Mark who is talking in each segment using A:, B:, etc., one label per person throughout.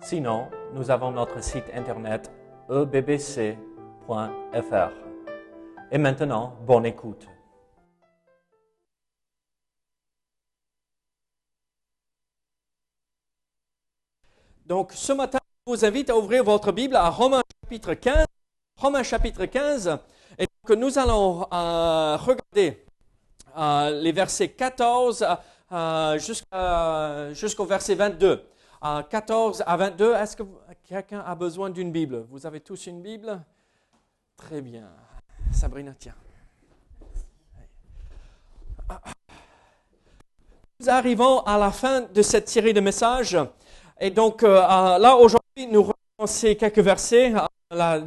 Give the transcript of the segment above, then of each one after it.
A: Sinon, nous avons notre site internet ebbc.fr. Et maintenant, bonne écoute. Donc, ce matin, je vous invite à ouvrir votre Bible à Romains chapitre 15. Romains chapitre 15. Et donc, nous allons euh, regarder euh, les versets 14 euh, jusqu'au verset 22. 14 à 22, est-ce que quelqu'un a besoin d'une Bible? Vous avez tous une Bible? Très bien. Sabrina, tiens. Nous arrivons à la fin de cette série de messages. Et donc euh, là, aujourd'hui, nous recommençons quelques versets, la,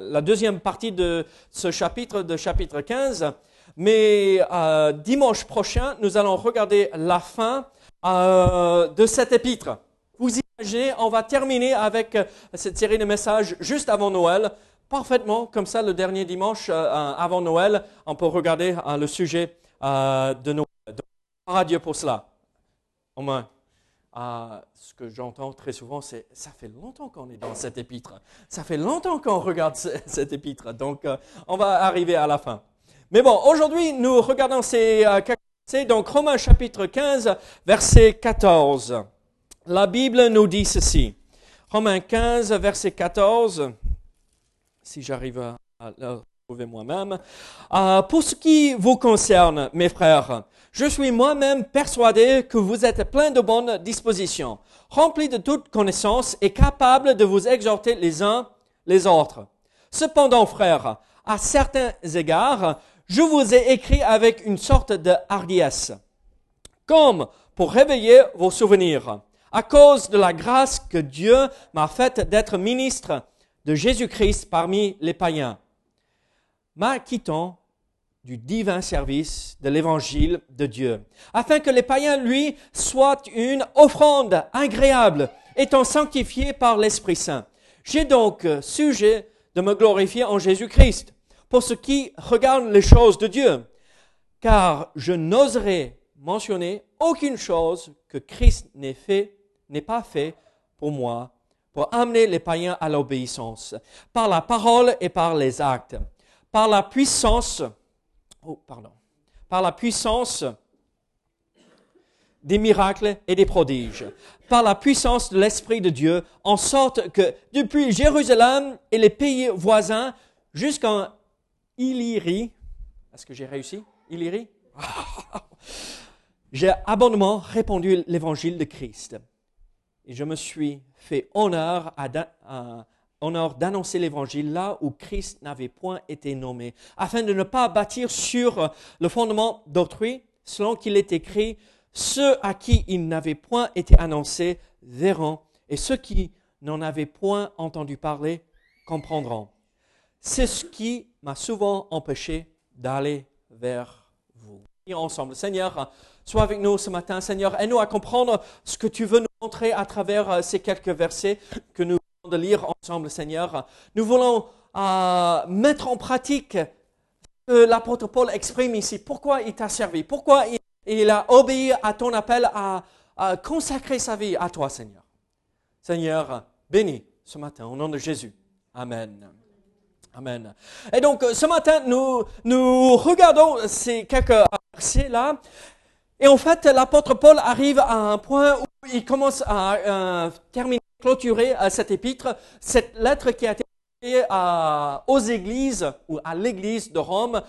A: la, deuxième partie de ce chapitre, de chapitre 15. Mais euh, dimanche prochain, nous allons regarder la fin euh, de cet épître. On va terminer avec euh, cette série de messages juste avant Noël. Parfaitement, comme ça, le dernier dimanche avant Noël, on peut regarder le sujet de Noël. Donc, à Dieu pour cela. Au moins, ce que j'entends très souvent, c'est ça fait longtemps qu'on est dans cet épître. Ça fait longtemps qu'on regarde cet épître. Donc, on va arriver à la fin. Mais bon, aujourd'hui, nous regardons ces euh, versets, donc Romains chapitre 15, verset 14. La Bible nous dit ceci. Romains 15, verset 14, si j'arrive à le trouver moi-même. Euh, pour ce qui vous concerne, mes frères, je suis moi-même persuadé que vous êtes plein de bonnes dispositions, remplis de toute connaissance et capables de vous exhorter les uns les autres. Cependant, frères, à certains égards, je vous ai écrit avec une sorte de hardiesse, comme pour réveiller vos souvenirs, à cause de la grâce que Dieu m'a faite d'être ministre de Jésus-Christ parmi les païens, m'acquittant du divin service de l'évangile de Dieu, afin que les païens, lui, soient une offrande agréable, étant sanctifiés par l'Esprit Saint. J'ai donc sujet de me glorifier en Jésus-Christ pour ce qui regarde les choses de Dieu, car je n'oserais mentionner aucune chose que Christ n'ait fait, n'ait pas fait pour moi, pour amener les païens à l'obéissance, par la parole et par les actes, par la puissance, oh, par la puissance des miracles et des prodiges, par la puissance de l'Esprit de Dieu, en sorte que depuis Jérusalem et les pays voisins jusqu'en Illyrie. Est-ce que j'ai réussi? Illyrie? J'ai abondamment répandu l'évangile de Christ. Et je me suis fait honneur, honneur d'annoncer l'évangile là où Christ n'avait point été nommé, afin de ne pas bâtir sur le fondement d'autrui, selon qu'il est écrit, ceux à qui il n'avait point été annoncé verront, et ceux qui n'en avaient point entendu parler comprendront. C'est ce qui m'a souvent empêché d'aller vers vous. Ensemble, Seigneur, sois avec nous ce matin, Seigneur, aide-nous à comprendre ce que tu veux nous montrer à travers euh, ces quelques versets que nous venons de lire ensemble, Seigneur. Nous voulons euh, mettre en pratique ce que l'apôtre Paul exprime ici. Pourquoi il t'a servi? Pourquoi il, a obéi à ton appel à, consacrer sa vie à toi, Seigneur? Seigneur, bénis ce matin au nom de Jésus. Amen. Amen. Et donc, ce matin, nous regardons ces quelques versets-là. Et en fait, l'apôtre Paul arrive à un point où il commence à euh, terminer, clôturer euh, cette épître, cette lettre qui a été envoyée aux églises ou à l'église de Rome,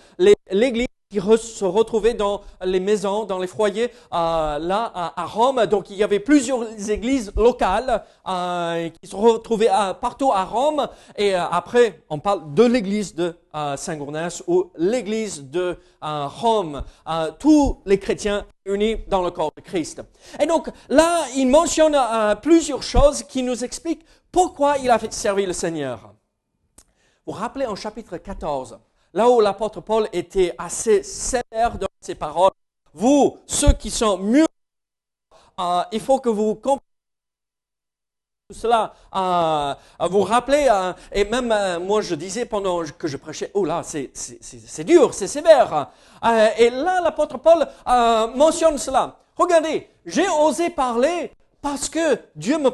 A: l'église qui se retrouvaient dans les maisons, dans les foyers, euh, là à, Rome. Donc il y avait plusieurs églises locales euh, qui se retrouvaient partout à Rome. Et euh, après, on parle de l'église de Saint-Gournès ou l'église de Rome. tous les chrétiens unis dans le corps de Christ. Et donc là, il mentionne plusieurs choses qui nous expliquent pourquoi il a fait servir le Seigneur. Vous vous rappelez en chapitre 14, là où l'apôtre Paul était assez sévère dans ses paroles, vous, ceux qui sont mieux, euh, il faut que vous compreniez cela, euh, vous rappelez, euh, et même euh, moi je disais pendant que je prêchais, oh là, c'est dur, c'est sévère. Et là, l'apôtre Paul mentionne cela. Regardez, j'ai osé parler parce que Dieu me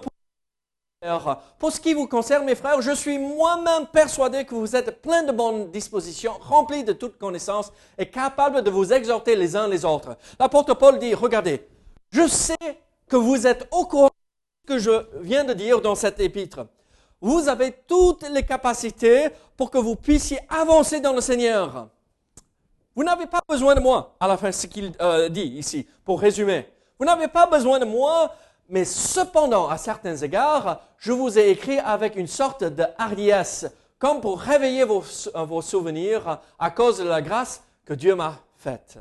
A: pour ce qui vous concerne, mes frères, je suis moi-même persuadé que vous êtes plein de bonnes dispositions, remplis de toute connaissance et capables de vous exhorter les uns les autres. L'apôtre Paul dit, regardez, je sais que vous êtes au courant de ce que je viens de dire dans cet épître. Vous avez toutes les capacités pour que vous puissiez avancer dans le Seigneur. Vous n'avez pas besoin de moi, à la fin, ce qu'il euh, dit ici, pour résumer. Vous n'avez pas besoin de moi mais cependant, à certains égards, je vous ai écrit avec une sorte de hardiesse, comme pour réveiller vos, vos souvenirs à cause de la grâce que Dieu m'a faite.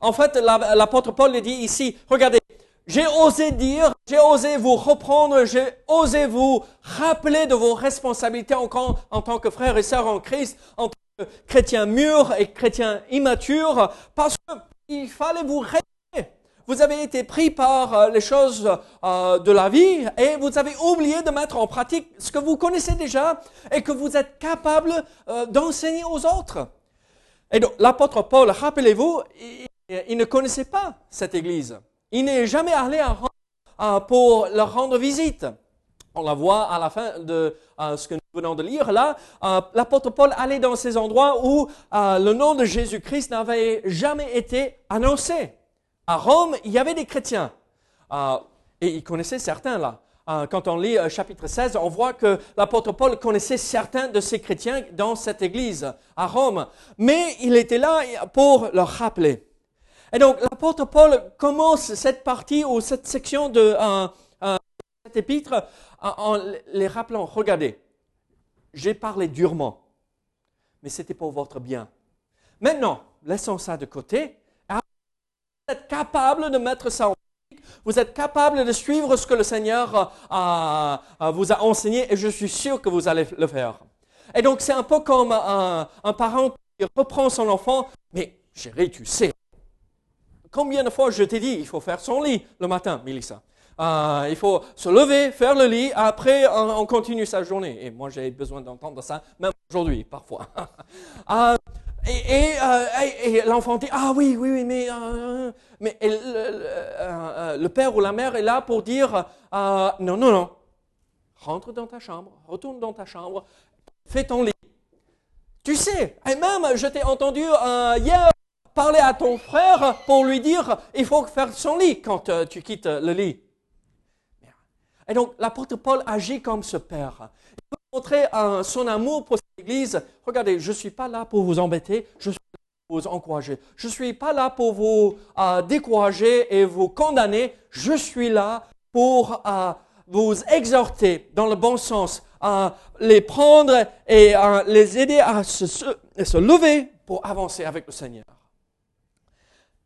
A: En fait, l'apôtre Paul dit ici, regardez, j'ai osé dire, j'ai osé vous reprendre, j'ai osé vous rappeler de vos responsabilités en, en tant que frères et sœurs en Christ, en tant que chrétiens mûrs et chrétiens immatures, parce qu'il fallait vous réveiller vous avez été pris par euh, les choses euh, de la vie et vous avez oublié de mettre en pratique ce que vous connaissez déjà et que vous êtes capable euh, d'enseigner aux autres. Et donc, l'apôtre Paul, rappelez-vous, il, ne connaissait pas cette église. Il n'est jamais allé à Rome pour leur rendre visite. On la voit à la fin de ce que nous venons de lire là. L'apôtre Paul allait dans ces endroits où le nom de Jésus-Christ n'avait jamais été annoncé. À Rome, il y avait des chrétiens. Euh, et il connaissait certains là. Euh, quand on lit euh, chapitre 16, on voit que l'apôtre Paul connaissait certains de ces chrétiens dans cette église à Rome. Mais il était là pour leur rappeler. Et donc l'apôtre Paul commence cette partie ou cette section de cet épître en les rappelant, regardez, j'ai parlé durement, mais c'était pour votre bien. Maintenant, laissons ça de côté êtes capable de mettre ça en pratique. Vous êtes capable de suivre ce que le Seigneur euh, vous a enseigné et je suis sûr que vous allez le faire. Et donc c'est un peu comme un, parent qui reprend son enfant, mais chérie, tu sais, combien de fois je t'ai dit, il faut faire son lit le matin, Mélissa. Euh, il faut se lever, faire le lit, après on, continue sa journée. Et moi j'ai besoin d'entendre ça, même aujourd'hui, parfois. Euh, et, l'enfant dit, ah oui, oui, oui, mais, euh, mais euh, le, père ou la mère est là pour dire, non, non, non, rentre dans ta chambre, retourne dans ta chambre, fais ton lit. Tu sais, et même, je t'ai entendu hier parler à ton frère pour lui dire, il faut faire son lit quand tu quittes le lit. Et donc, l'apôtre Paul agit comme ce père montrer son amour pour cette Église. Regardez, je ne suis pas là pour vous embêter, je suis là pour vous encourager. Je ne suis pas là pour vous euh, décourager et vous condamner. Je suis là pour euh, vous exhorter dans le bon sens, à les prendre et à les aider à se lever pour avancer avec le Seigneur.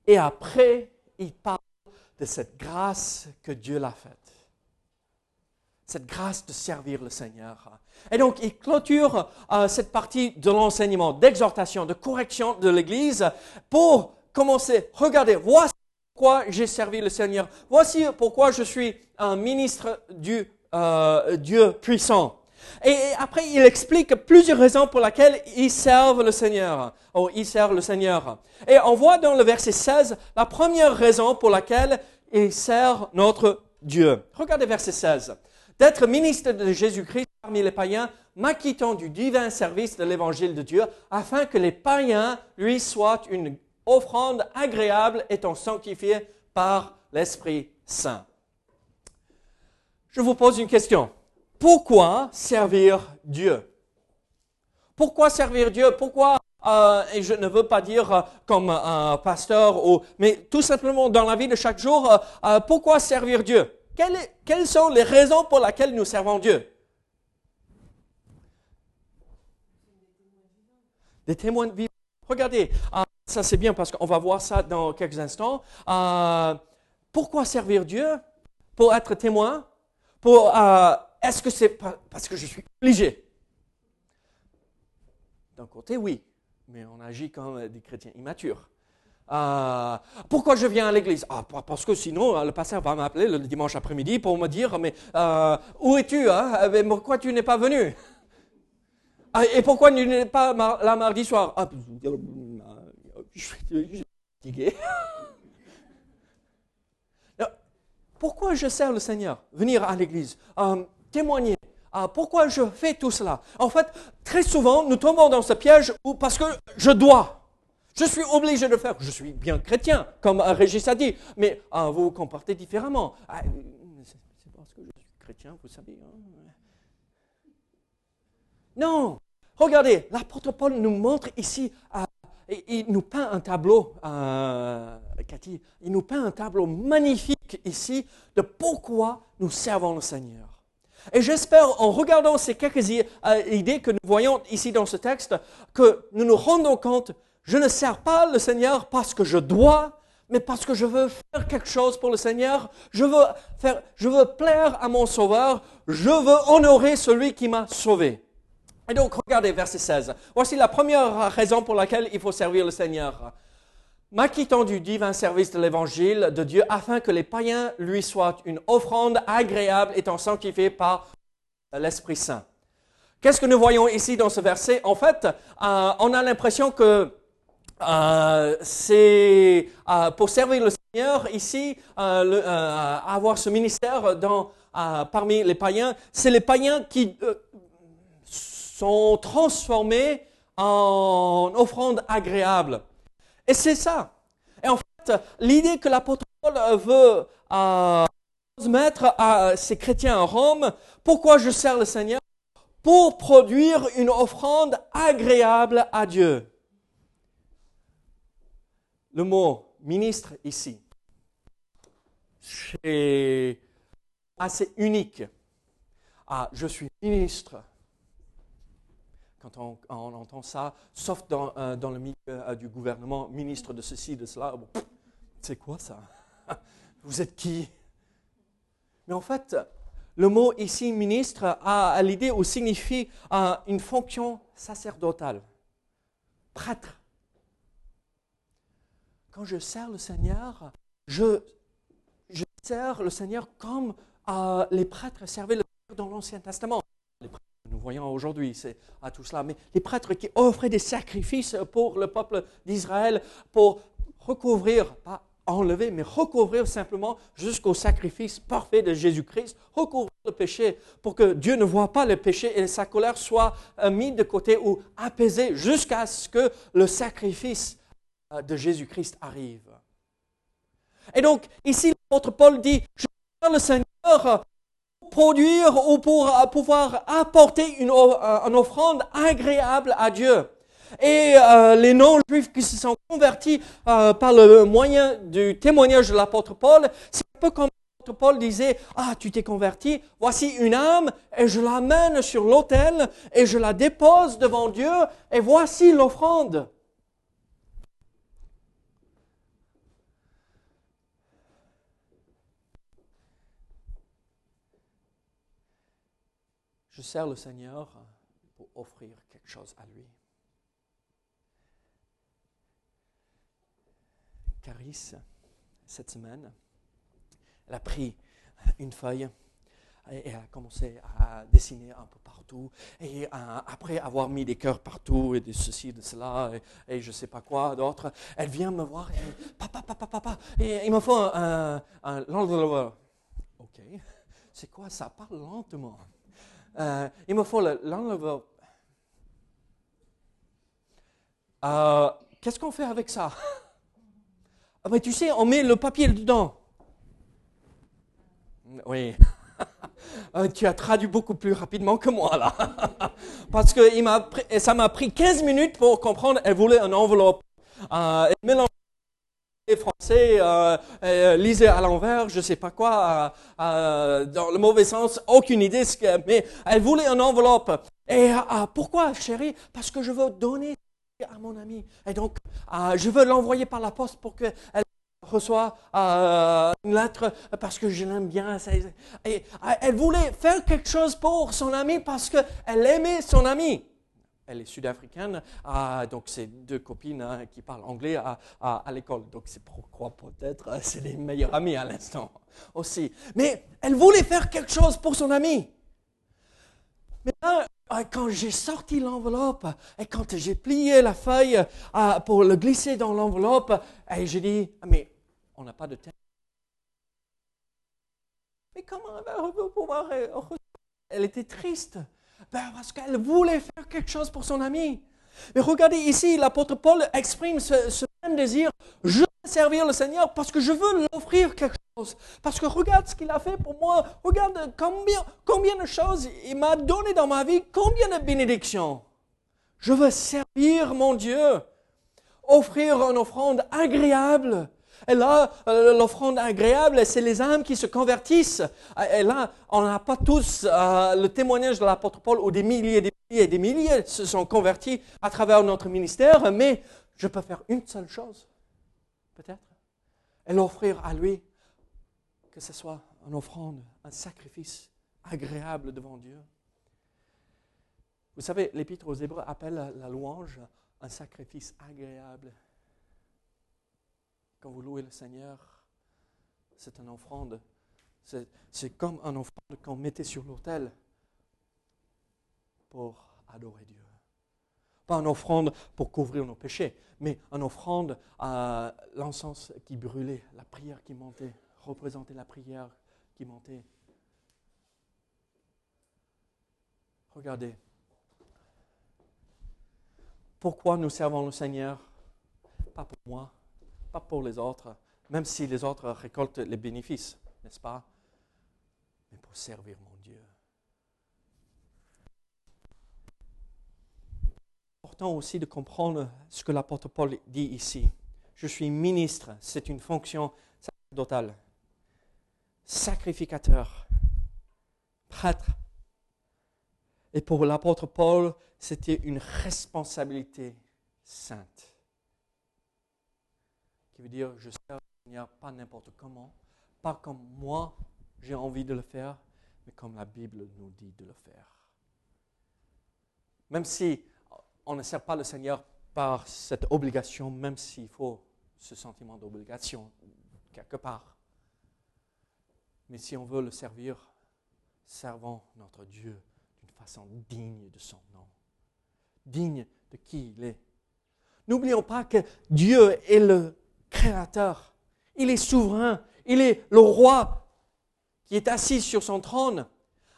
A: Et après, il parle de cette grâce que Dieu l'a faite cette grâce de servir le Seigneur. Et donc, il clôture euh, cette partie de l'enseignement, d'exhortation, de correction de l'Église pour commencer. Regardez, voici pourquoi j'ai servi le Seigneur. Voici pourquoi je suis un ministre du euh, Dieu puissant. Et après, il explique plusieurs raisons pour lesquelles il servent le Seigneur. Oh, il sert le Seigneur. Et on voit dans le verset 16 la première raison pour laquelle il sert notre Dieu. Regardez verset 16 d'être ministre de Jésus-Christ parmi les païens, m'acquittant du divin service de l'évangile de Dieu, afin que les païens lui soient une offrande agréable étant sanctifiés par l'Esprit Saint. Je vous pose une question. Pourquoi servir Dieu? Pourquoi servir Dieu? Pourquoi euh, et je ne veux pas dire euh, comme un pasteur, ou, mais tout simplement dans la vie de chaque jour, euh, pourquoi servir Dieu? Quelles, sont les raisons pour lesquelles nous servons Dieu? Des témoins vivants. Regardez, ça c'est bien parce qu'on va voir ça dans quelques instants. pourquoi servir Dieu? Pour être témoin? Pour Est-ce que c'est parce que je suis obligé? D'un côté, oui, mais on agit comme des chrétiens immatures. Euh, pourquoi je viens à l'église? Ah, Parce que sinon, euh, le pasteur va m'appeler le dimanche après-midi pour me dire, mais euh, où es-tu hein? Pourquoi tu n'es pas venu? Ah, Et pourquoi tu n'es pas là mardi soir? Ah, Je suis fatigué. pourquoi je sers le Seigneur Venir à l'église, témoigner, ah, pourquoi je fais tout cela? En fait, très souvent, nous tombons dans ce piège parce que je dois. Je suis obligé de faire. Je suis bien chrétien, comme Régis a dit, mais ah, vous vous comportez différemment. Ah, c'est parce que je suis chrétien, vous savez. Hein. Non, regardez, l'apôtre Paul nous montre ici, il nous peint un tableau, Cathy, il nous peint un tableau magnifique ici de pourquoi nous servons le Seigneur. Et j'espère, en regardant ces quelques euh, idées que nous voyons ici dans ce texte, que nous nous rendons compte, je ne sers pas le Seigneur parce que je dois, mais parce que je veux faire quelque chose pour le Seigneur, je veux, faire, je veux plaire à mon Sauveur, je veux honorer celui qui m'a sauvé. Et donc, regardez verset 16. Voici la première raison pour laquelle il faut servir le Seigneur m'acquittant du divin service de l'évangile de Dieu afin que les païens lui soient une offrande agréable étant sanctifiés par l'Esprit Saint. Qu'est-ce que nous voyons ici dans ce verset? En fait, euh, on a l'impression que euh, c'est euh, pour servir le Seigneur ici, avoir ce ministère dans, parmi les païens, c'est les païens qui sont transformés en offrande agréable. Et c'est ça. Et en fait, l'idée que l'apôtre Paul veut euh, transmettre à ces chrétiens en Rome, pourquoi je sers le Seigneur? Pour produire une offrande agréable à Dieu. Le mot ministre ici, c'est assez unique. Ah, je suis ministre quand on, entend ça, sauf dans, euh, le milieu euh, du gouvernement, ministre de ceci, de cela. c'est quoi ça? Vous êtes qui? Mais en fait, le mot ici, ministre, a, l'idée ou signifie euh, une fonction sacerdotale, prêtre. Quand je sers le Seigneur, je, sers le Seigneur comme les prêtres servaient le Seigneur dans l'Ancien Testament nous voyons aujourd'hui, c'est à tout cela. Mais les prêtres qui offraient des sacrifices pour le peuple d'Israël pour recouvrir, pas enlever, mais recouvrir simplement jusqu'au sacrifice parfait de Jésus-Christ, recouvrir le péché pour que Dieu ne voit pas le péché et sa colère soit euh, mis de côté ou apaisée jusqu'à ce que le sacrifice euh, de Jésus-Christ arrive. Et donc, ici, l'apôtre Paul dit, je le Seigneur produire ou pour euh, pouvoir apporter une, euh, offrande agréable à Dieu. Et euh, les non-juifs qui se sont convertis par le moyen du témoignage de l'apôtre Paul, c'est un peu comme l'apôtre Paul disait, ah, tu t'es converti, voici une âme, et je l'amène sur l'autel, et je la dépose devant Dieu, et voici l'offrande. Je sers le Seigneur pour offrir quelque chose à lui. Caris, cette semaine, elle a pris une feuille et a commencé à dessiner un peu partout. Et euh, après avoir mis des cœurs partout et de ceci, de cela, et, je ne sais pas quoi d'autre, elle vient me voir et dit Papa, papa, papa, et il me faut un, un, un Ok, c'est quoi ça? Parle lentement. Euh, il me faut l'enveloppe. Euh, Qu'est-ce qu'on fait avec ça? Ah, Tu sais, on met le papier dedans. Oui. Euh, tu as traduit beaucoup plus rapidement que moi là. Parce que ça m'a pris 15 minutes pour comprendre. Elle voulait une enveloppe. Euh, mélangeait français, euh, euh, lisait à l'envers, je sais pas quoi, euh, dans le mauvais sens, aucune idée, mais elle voulait une enveloppe. Et pourquoi, chérie? Parce que je veux donner à mon ami. Et donc, je veux l'envoyer par la poste pour qu'elle reçoit une lettre parce que je l'aime bien. Et elle voulait faire quelque chose pour son ami parce qu'elle aimait son ami elle est sud-africaine, ah, donc c'est deux copines hein, qui parlent anglais à, l'école. Donc c'est pourquoi peut-être euh, c'est les meilleures amies à l'instant aussi. Mais elle voulait faire quelque chose pour son ami. Mais là, euh, quand j'ai sorti l'enveloppe et quand j'ai plié la feuille euh, pour le glisser dans l'enveloppe, j'ai dit, ah, mais on n'a pas de temps. Mais comment elle va pouvoir... Elle était triste. Ben, parce qu'elle voulait faire quelque chose pour son ami. Mais regardez ici, l'apôtre Paul exprime ce, même désir. Je veux servir le Seigneur parce que je veux lui offrir quelque chose. Parce que regarde ce qu'il a fait pour moi. Regarde combien, combien de choses il m'a donné dans ma vie. Combien de bénédictions. Je veux servir mon Dieu. Offrir une offrande agréable et là, euh, l'offrande agréable, c'est les âmes qui se convertissent. Et là, on n'a pas tous euh, le témoignage de l'apôtre Paul où des milliers, des milliers et des milliers se sont convertis à travers notre ministère, mais je peux faire une seule chose, peut-être, et l'offrir à lui, que ce soit une offrande, un sacrifice agréable devant Dieu. Vous savez, l'Épître aux Hébreux appelle la louange un sacrifice agréable quand vous louez le Seigneur, c'est une offrande. C'est comme une offrande qu'on mettait sur l'autel pour adorer Dieu. Pas une offrande pour couvrir nos péchés, mais une offrande à l'encens qui brûlait, la prière qui montait, représenter la prière qui montait. Regardez. Pourquoi nous servons le Seigneur Pas pour moi, pour les autres, même si les autres récoltent les bénéfices, n'est-ce pas? Mais pour servir mon Dieu. Important aussi de comprendre ce que l'apôtre Paul dit ici. Je suis ministre, c'est une fonction sacerdotale. Sacrificateur, prêtre. Et pour l'apôtre Paul, c'était une responsabilité sainte qui veut dire je sers le Seigneur pas n'importe comment, pas comme moi j'ai envie de le faire, mais comme la Bible nous dit de le faire. Même si on ne sert pas le Seigneur par cette obligation, même s'il faut ce sentiment d'obligation quelque part. Mais si on veut le servir, servons notre Dieu d'une façon digne de son nom, digne de qui il est. N'oublions pas que Dieu est le créateur. Il est souverain. Il est le roi qui est assis sur son trône.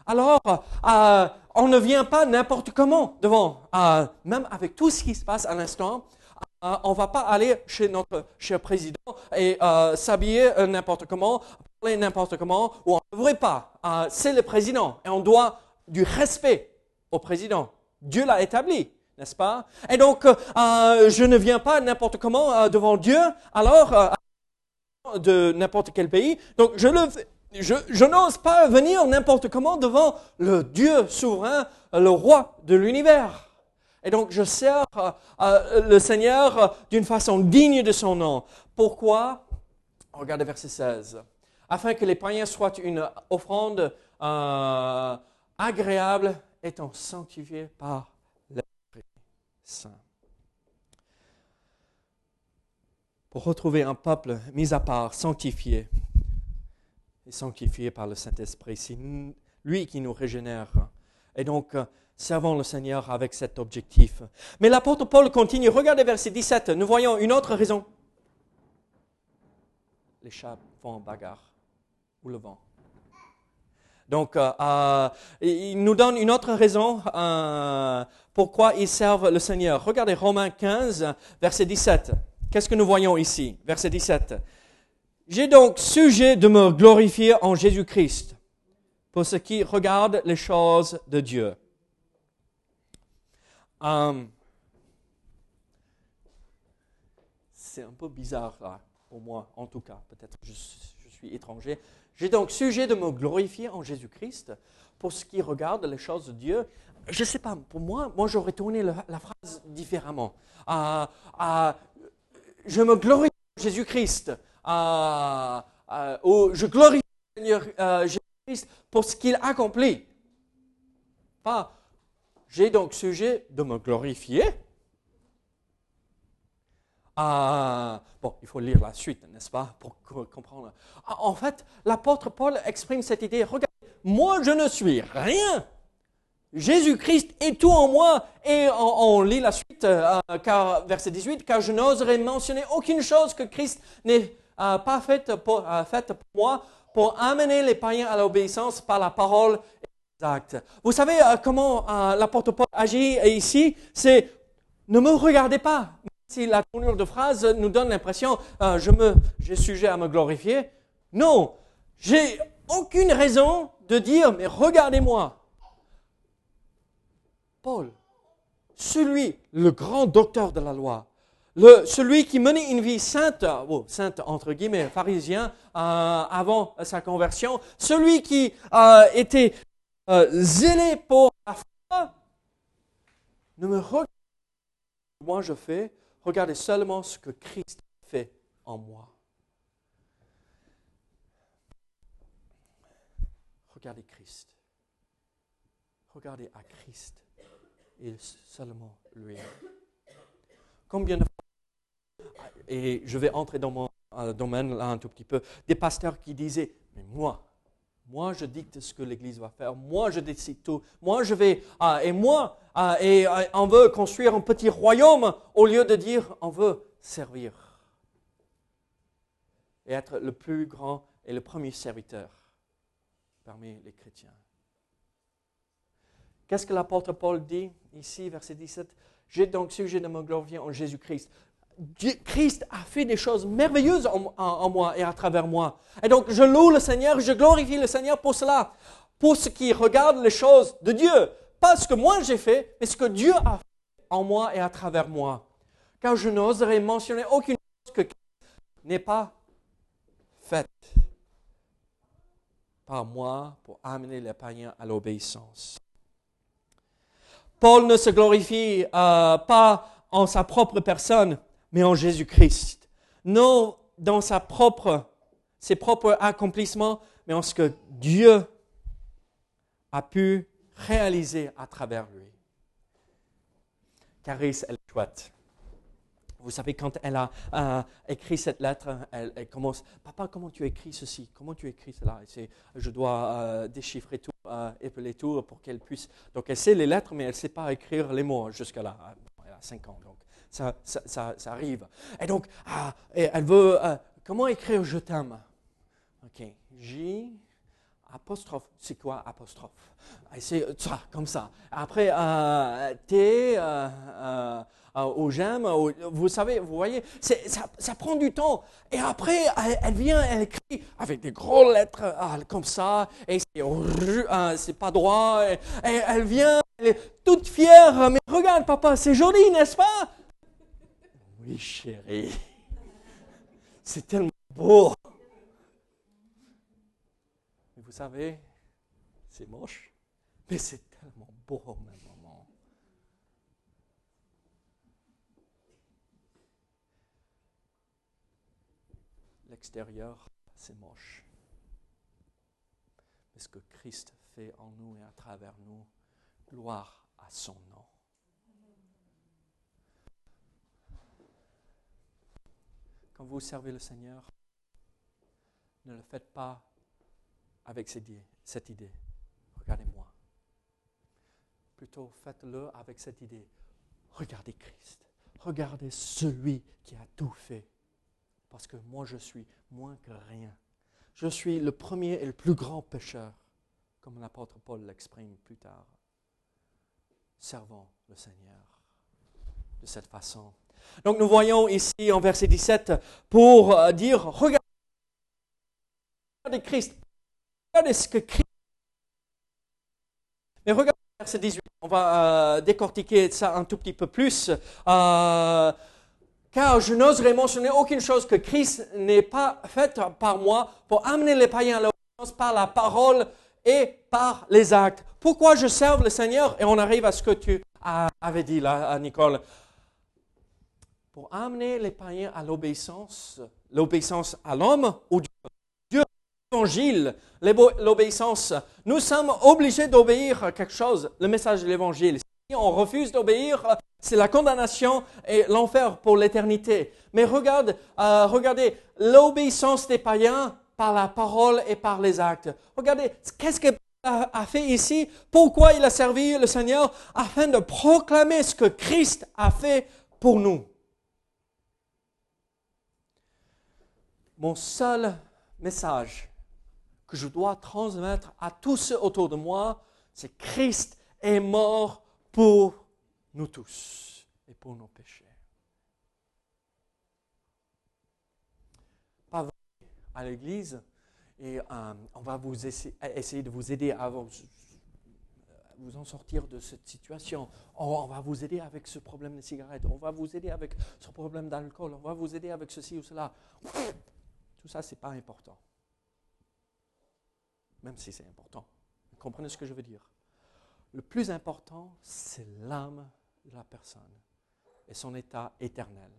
A: Alors, euh, on ne vient pas n'importe comment devant, euh, même avec tout ce qui se passe à l'instant. Euh, on ne va pas aller chez notre cher président et s'habiller n'importe comment, parler n'importe comment, ou on ne devrait pas. C'est le président et on doit du respect au président. Dieu l'a établi n'est-ce pas? Et donc, euh, euh, je ne viens pas n'importe comment euh, devant Dieu, alors, de n'importe quel pays. Donc, je, n'ose pas venir n'importe comment devant le Dieu souverain, le roi de l'univers. Et donc, je sers le Seigneur d'une façon digne de son nom. Pourquoi? Regardez verset 16. Afin que les païens soient une offrande agréable, étant sanctifiés par pour retrouver un peuple mis à part, sanctifié, et sanctifié par le Saint-Esprit. C'est lui qui nous régénère. Et donc, euh, servons le Seigneur avec cet objectif. Mais l'apôtre Paul continue. Regardez verset 17. Nous voyons une autre raison. Les chats font bagarre ou le vent. Donc, euh, euh, il nous donne une autre raison euh, pourquoi ils servent le Seigneur. Regardez Romains 15, verset 17. Qu'est-ce que nous voyons ici? Verset 17. J'ai donc sujet de me glorifier en Jésus-Christ pour ce qui regarde les choses de Dieu. C'est un peu bizarre là, pour moi, en tout cas. Peut-être je, je suis étranger. J'ai donc sujet de me glorifier en Jésus-Christ pour ce qui regarde les choses de Dieu. Je ne sais pas, pour moi, moi j'aurais tourné la, phrase différemment. Euh, euh, je me glorifie en Jésus-Christ. Euh, ou je glorifie Seigneur Jésus-Christ pour ce qu'il accomplit. Pas, j'ai donc sujet de me glorifier ah, bon, il faut lire la suite, n'est-ce pas, pour comprendre. Ah, en fait, l'apôtre Paul exprime cette idée. Regardez, moi je ne suis rien. Jésus-Christ est tout en moi. Et on, lit la suite, euh, car, verset 18, car je n'oserais mentionner aucune chose que Christ n'ait euh, pas faite pour, euh, faite pour moi, pour amener les païens à l'obéissance par la parole exacte. Vous savez comment l'apôtre Paul agit ici? C'est ne me regardez pas, si la tournure de phrase nous donne l'impression, euh, je me, j'ai sujet à me glorifier. Non, j'ai aucune raison de dire, mais regardez-moi. Paul, celui, le grand docteur de la loi, le, celui qui menait une vie sainte, oh, sainte entre guillemets, pharisien, euh, avant sa conversion, celui qui euh, était zélé pour la foi, ne me regarde moi je fais, Regardez seulement ce que Christ fait en moi. Regardez Christ. Regardez à Christ et seulement lui. Combien de fois, et je vais entrer dans mon euh, domaine là un tout petit peu, des pasteurs qui disaient, mais moi, moi, je dicte ce que l'Église va faire. Moi, je décide tout. Moi, je vais. Ah, et moi, ah, et ah, on veut construire un petit royaume au lieu de dire on veut servir et être le plus grand et le premier serviteur parmi les chrétiens. Qu'est-ce que l'apôtre Paul dit ici, verset 17 J'ai donc sujet de me glorifier en Jésus-Christ. Christ a fait des choses merveilleuses en, moi et à travers moi. Et donc, je loue le Seigneur, je glorifie le Seigneur pour cela, pour ce qui regarde les choses de Dieu. Pas ce que moi j'ai fait, mais ce que Dieu a fait en moi et à travers moi. Car je n'oserais mentionner aucune chose que Christ n'est pas faite par moi pour amener les païens à l'obéissance. Paul ne se glorifie euh, pas en sa propre personne, mais en Jésus-Christ. Non dans sa propre, ses propres accomplissements, mais en ce que Dieu a pu réaliser à travers lui. Caris, elle est chouette. Vous savez, quand elle a euh, écrit cette lettre, elle, commence Papa, comment tu écris ceci? Comment tu écris cela Je dois euh, déchiffrer tout, euh, épeler tout pour qu'elle puisse. Donc, elle sait les lettres, mais elle ne sait pas écrire les mots jusque-là. Elle a 5 ans. Donc ça, ça, ça, arrive. Et donc, ah, elle veut, euh, comment écrire je t'aime? Ok, J, apostrophe, c'est quoi apostrophe? C'est ça, comme ça. Après, euh, T, euh, euh, au j'aime, vous savez, vous voyez, ça, prend du temps. Et après, elle, vient, elle écrit avec des grosses lettres comme ça, et c'est pas droit, et, elle vient, elle est toute fière, mais regarde papa, c'est joli, n'est-ce pas? Oui, chérie. C'est tellement beau. vous savez, c'est moche, mais c'est tellement beau au même moment. L'extérieur, c'est moche. Mais ce que Christ fait en nous et à travers nous, gloire à son nom. Quand vous servez le Seigneur, ne le faites pas avec cette idée. Regardez-moi. Plutôt faites-le avec cette idée. Regardez Christ. Regardez celui qui a tout fait. Parce que moi, je suis moins que rien. Je suis le premier et le plus grand pécheur, comme l'apôtre Paul l'exprime plus tard. Servons le Seigneur de cette façon. Donc nous voyons ici en verset 17 pour euh, dire, regardez Christ, regardez ce que Christ Mais regardez verset 18, on va euh, décortiquer ça un tout petit peu plus. Euh, car je n'oserais mentionner aucune chose que Christ n'ait pas faite par moi pour amener les païens à l'obéissance par la parole et par les actes. Pourquoi je serve le Seigneur? Et on arrive à ce que tu avais dit là, Nicole. Pour amener les païens à l'obéissance, l'obéissance à l'homme ou Dieu. Dieu, l'évangile, l'obéissance. Nous sommes obligés d'obéir à quelque chose, le message de l'évangile. Si on refuse d'obéir, c'est la condamnation et l'enfer pour l'éternité. Mais regarde, euh, regardez, l'obéissance des païens par la parole et par les actes. Regardez, qu'est-ce qu'il a fait ici? Pourquoi il a servi le Seigneur? Afin de proclamer ce que Christ a fait pour nous. Mon seul message que je dois transmettre à tous ceux autour de moi, c'est Christ est mort pour nous tous et pour nos péchés. Pas à l'église et euh, on va vous essayer, de vous aider à vous, en sortir de cette situation. On, va vous aider avec ce problème de cigarettes. On va vous aider avec ce problème d'alcool. On va vous aider avec ceci ou cela. Tout ça, ce n'est pas important. Même si c'est important. Vous comprenez ce que je veux dire? Le plus important, c'est l'âme de la personne et son état éternel.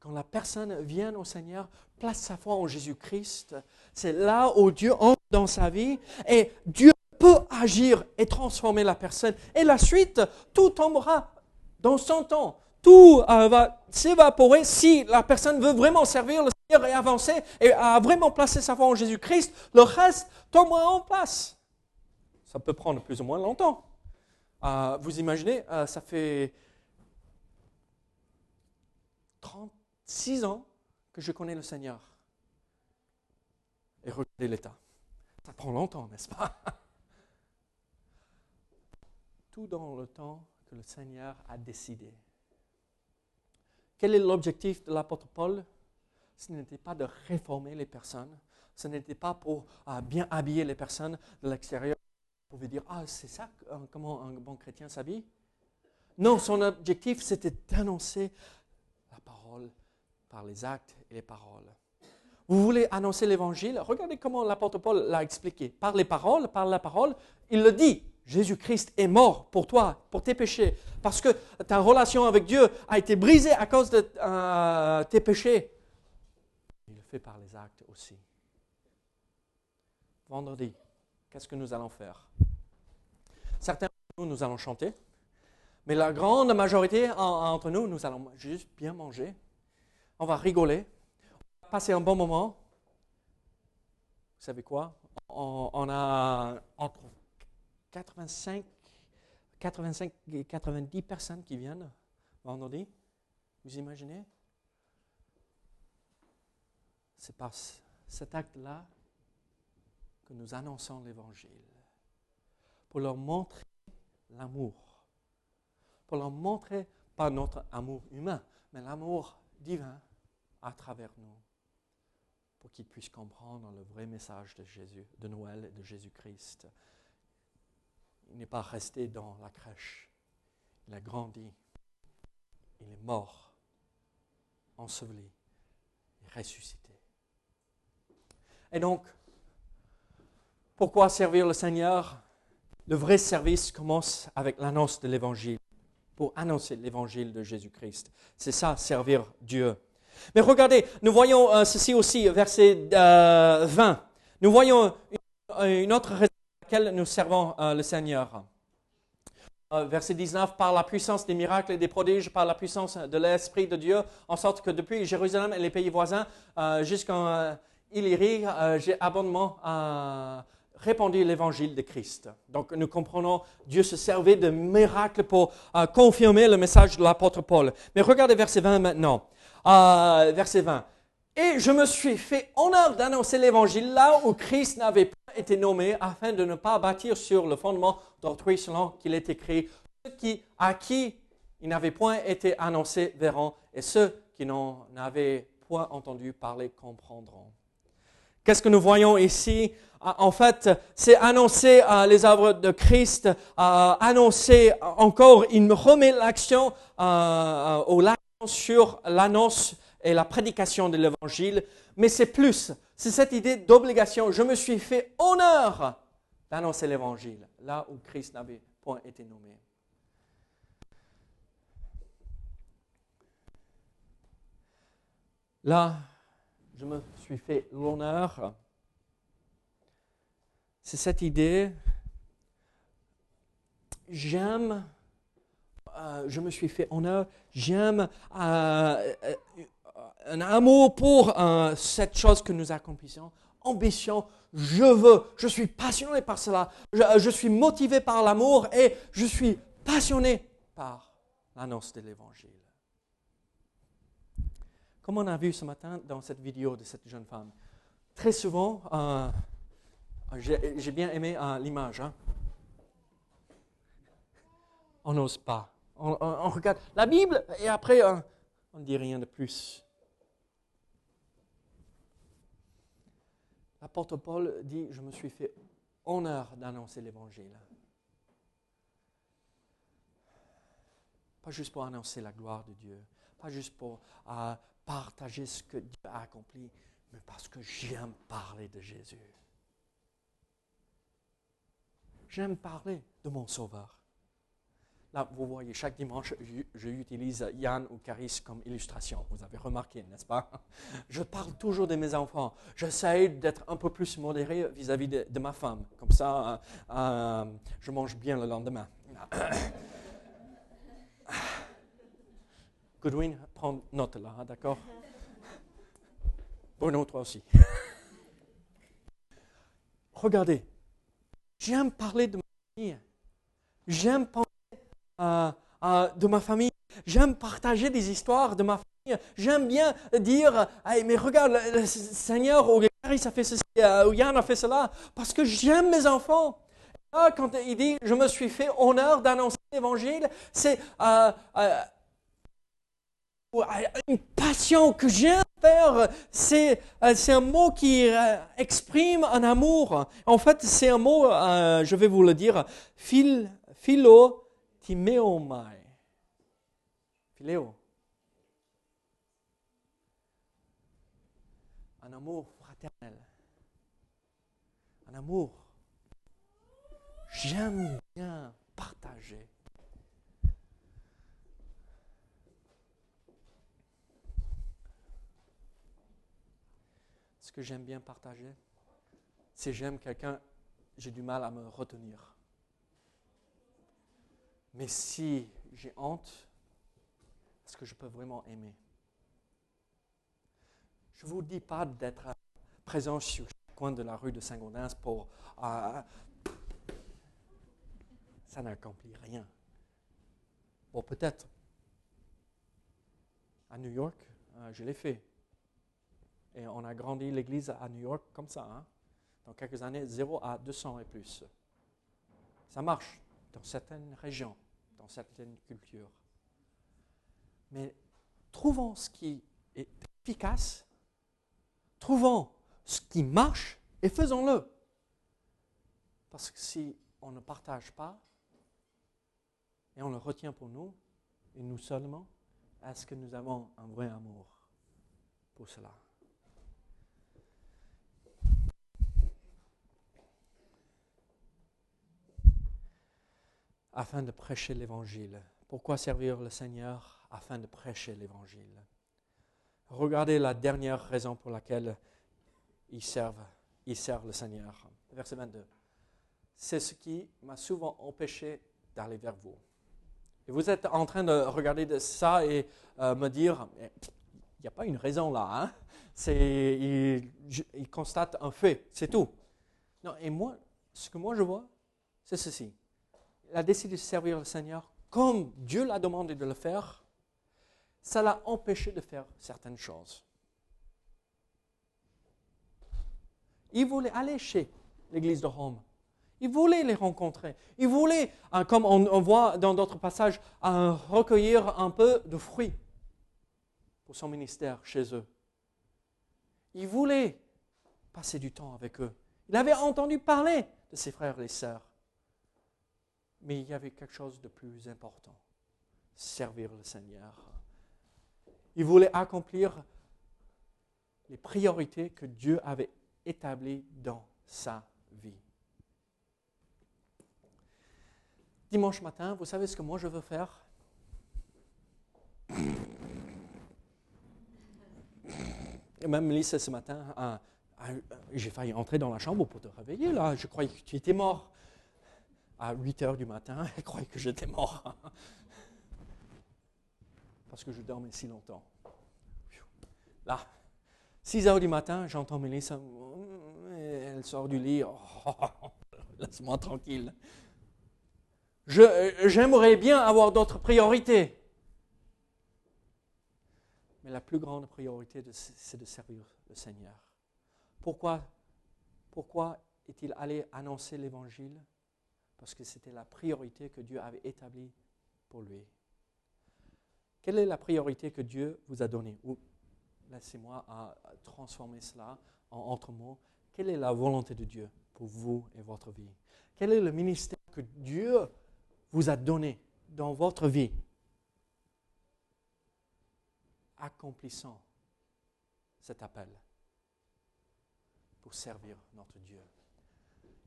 A: Quand la personne vient au Seigneur, place sa foi en Jésus-Christ, c'est là où Dieu entre dans sa vie et Dieu peut agir et transformer la personne. Et la suite, tout tombera dans son temps. Tout euh, va s'évaporer si la personne veut vraiment servir le Seigneur et avancer et a vraiment placé sa foi en Jésus-Christ. Le reste tombera en place. Ça peut prendre plus ou moins longtemps. Euh, vous imaginez, euh, ça fait 36 ans que je connais le Seigneur. Et regardez l'état. Ça prend longtemps, n'est-ce pas? Tout dans le temps que le Seigneur a décidé. Quel est l'objectif de l'apôtre Paul? Ce n'était pas de réformer les personnes, ce n'était pas pour euh, bien habiller les personnes de l'extérieur pouvez dire, ah, c'est ça euh, comment un bon chrétien s'habille Non, son objectif, c'était d'annoncer la parole par les actes et les paroles. Vous voulez annoncer l'évangile? Regardez comment l'apôtre Paul l'a expliqué. Par les paroles, par la parole, il le dit. Jésus-Christ est mort pour toi, pour tes péchés, parce que ta relation avec Dieu a été brisée à cause de euh, tes péchés. Il le fait par les actes aussi. Vendredi, qu'est-ce que nous allons faire? Certains d'entre nous, nous allons chanter, mais la grande majorité entre nous, nous allons juste bien manger. On va rigoler, on va passer un bon moment. Vous savez quoi? On, a entre 85, 85 et 90 personnes qui viennent vendredi. Vous imaginez? C'est par cet acte-là que nous annonçons l'Évangile, pour leur montrer l'amour, pour leur montrer pas notre amour humain, mais l'amour divin à travers nous, pour qu'ils puissent comprendre le vrai message de Jésus, de Noël et de Jésus-Christ. Il n'est pas resté dans la crèche, il a grandi, il est mort, enseveli et ressuscité. Et donc, pourquoi servir le Seigneur? Le vrai service commence avec l'annonce de l'Évangile, pour annoncer l'Évangile de Jésus-Christ. C'est ça, servir Dieu. Mais regardez, nous voyons euh, ceci aussi, verset 20. Euh, nous voyons une, autre raison laquelle nous servons euh, le Seigneur. verset 19, par la puissance des miracles et des prodiges, par la puissance de l'Esprit de Dieu, en sorte que depuis Jérusalem et les pays voisins jusqu'en Illyrie, j'ai abondamment répandu l'évangile de Christ. Donc nous comprenons, Dieu se servait de miracles pour euh, confirmer le message de l'apôtre Paul. Mais regardez verset 20 maintenant. Euh, verset 20. Et je me suis fait honneur d'annoncer l'évangile là où Christ n'avait pas été nommé afin de ne pas bâtir sur le fondement d'autrui selon qu'il est écrit. Ceux qui, à qui il n'avait point été annoncé verront et ceux qui n'en avaient point entendu parler comprendront. Qu'est-ce que nous voyons ici? En fait, c'est annoncer les œuvres de Christ, annoncer encore, il me remet l'action au l'accent sur l'annonce et la prédication de l'évangile, mais c'est plus, c'est cette idée d'obligation. Je me suis fait honneur d'annoncer l'évangile, là où Christ n'avait point été nommé. Là, je me suis fait l'honneur. C'est cette idée, j'aime, euh, je me suis fait honneur, j'aime euh, euh, un amour pour cette chose que nous accomplissons, ambition, je veux, je suis passionné par cela, je suis motivé par l'amour et je suis passionné par l'annonce de l'Évangile. Comme on a vu ce matin dans cette vidéo de cette jeune femme, très souvent, euh, j'ai bien aimé euh, l'image. Hein. On n'ose pas. On, regarde la Bible et après, euh, on ne dit rien de plus. L'apôtre Paul dit, je me suis fait honneur d'annoncer l'Évangile. Pas juste pour annoncer la gloire de Dieu, pas juste pour partager ce que Dieu a accompli, mais parce que j'aime parler de Jésus. J'aime parler de mon Sauveur. Là, vous voyez, chaque dimanche, j'utilise Yann ou Caris comme illustration. Vous avez remarqué, n'est-ce pas? Je parle toujours de mes enfants. J'essaie d'être un peu plus modéré vis-à-vis de, ma femme. Comme ça, euh, euh, je mange bien le lendemain. Goodwin, prends note là, hein, d'accord? Bruno, toi aussi. Regardez, j'aime parler de ma famille. J'aime de ma famille. J'aime partager des histoires de ma famille. J'aime bien dire, mais regarde, le, Seigneur, ou Gary a fait ceci, euh, ou Yann a fait cela, parce que j'aime mes enfants. Là, quand il dit, je me suis fait honneur d'annoncer l'évangile, c'est euh, euh, une passion que j'aime faire. C'est, euh, un mot qui euh, exprime un amour. En fait, c'est un mot, euh, je vais vous le dire, phil, philo timeomai. Philéo. Un amour fraternel. Un amour. J'aime bien partager ce que j'aime bien partager, c'est j'aime quelqu'un, j'ai du mal à me retenir. Mais si j'ai honte, est-ce que je peux vraiment aimer? Je ne vous dis pas d'être présent sur le coin de la rue de Saint-Gaudens pour... Euh, ça n'accomplit rien. Bon, peut-être. À New York, euh, je l'ai fait. Et on a grandi l'église à New York comme ça. Hein? Dans quelques années, 0 à 200 et plus. Ça marche dans certaines régions, dans certaines cultures. Mais trouvons ce qui est efficace, trouvons ce qui marche et faisons-le. Parce que si on ne partage pas et on le retient pour nous, et nous seulement, est-ce que nous avons un vrai amour pour cela? Afin de prêcher l'Évangile. Pourquoi servir le Seigneur Afin de prêcher l'Évangile? Regardez la dernière raison pour laquelle ils servent, ils servent le Seigneur. Verset 22. C'est ce qui m'a souvent empêché d'aller vers vous. Et vous êtes en train de regarder de ça et euh, me dire, il n'y a pas une raison là. Hein? C'est, il, il constate un fait, c'est tout. Non, et moi, ce que moi je vois, c'est ceci a décidé de servir le Seigneur comme Dieu l'a demandé de le faire, ça l'a empêché de faire certaines choses. Il voulait aller chez l'église de Rome. Il voulait les rencontrer. Il voulait, hein, comme on, voit dans d'autres passages, recueillir un peu de fruits pour son ministère chez eux. Il voulait passer du temps avec eux. Il avait entendu parler de ses frères et sœurs. Mais il y avait quelque chose de plus important, servir le Seigneur. Il voulait accomplir les priorités que Dieu avait établies dans sa vie. Dimanche matin, vous savez ce que moi je veux faire? Même Lisa ce matin, j'ai failli entrer dans la chambre pour te réveiller là. Je croyais que tu étais mort. À 8 heures du matin, elle croyait que j'étais mort. Parce que je dormais si longtemps. Là, 6 heures du matin, j'entends Mélissa. Elle sort du lit. Laisse-moi tranquille. J'aimerais bien avoir d'autres priorités. Mais la plus grande priorité, c'est de servir le Seigneur. Pourquoi, pourquoi est-il allé annoncer l'Évangile Parce que c'était la priorité que Dieu avait établie pour lui. Quelle est la priorité que Dieu vous a donnée? Laissez-moi transformer cela en autre mots. Quelle est la volonté de Dieu pour vous et votre vie? Quel est le ministère que Dieu vous a donné dans votre vie? Accomplissant cet appel pour servir notre Dieu.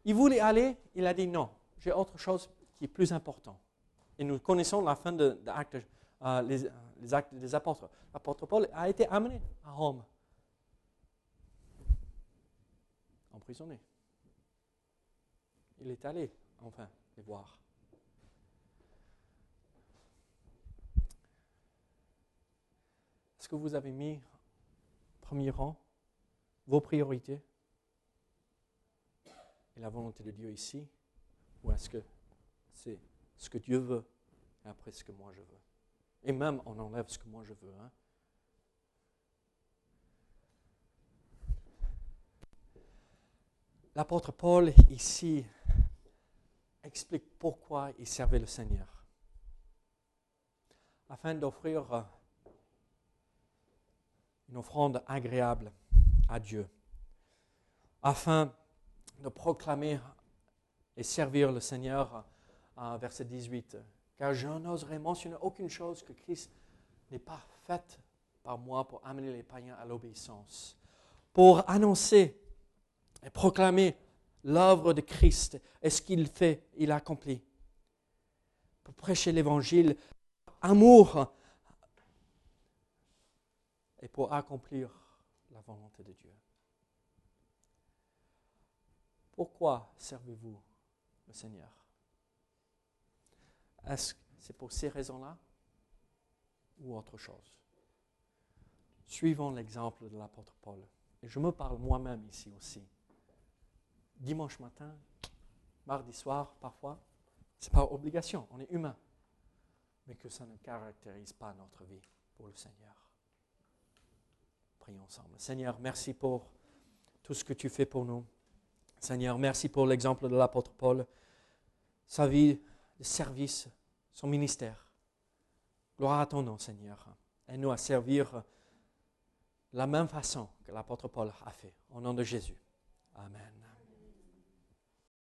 A: Il voulait aller, il a dit non, j'ai autre chose qui est plus important. Et nous connaissons la fin de, euh, les, actes des apôtres. L'apôtre Paul a été amené à Rome, emprisonné. Il est allé, enfin, les voir. Est-ce que vous avez mis premier rang vos priorités et la volonté de Dieu ici? Ou est-ce que c'est ce que Dieu veut et après ce que moi je veux? Et même on enlève ce que moi je veux. Hein? L'apôtre Paul ici explique pourquoi il servait le Seigneur. Afin d'offrir une offrande agréable à Dieu, afin de proclamer et servir le Seigneur, verset 18. Car je n'oserais mentionner aucune chose que Christ n'ait pas faite par moi pour amener les païens à l'obéissance, pour annoncer et proclamer l'œuvre de Christ et ce qu'il fait, il accomplit, pour prêcher l'évangile, amour et pour accomplir la volonté de Dieu. Pourquoi servez-vous le Seigneur Est-ce que c'est pour ces raisons-là ou autre chose? Suivons l'exemple de l'apôtre Paul. Et je me parle moi-même ici aussi. Dimanche matin, mardi soir, parfois, ce n'est pas obligation, on est humain. Mais que ça ne caractérise pas notre vie pour le Seigneur. Prions ensemble. Seigneur, merci pour tout ce que tu fais pour nous. Seigneur, merci pour l'exemple de l'apôtre Paul, sa vie de service, son ministère. Gloire à ton nom, Seigneur. Aide-nous à servir de la même façon que l'apôtre Paul a fait. Au nom de Jésus. Amen.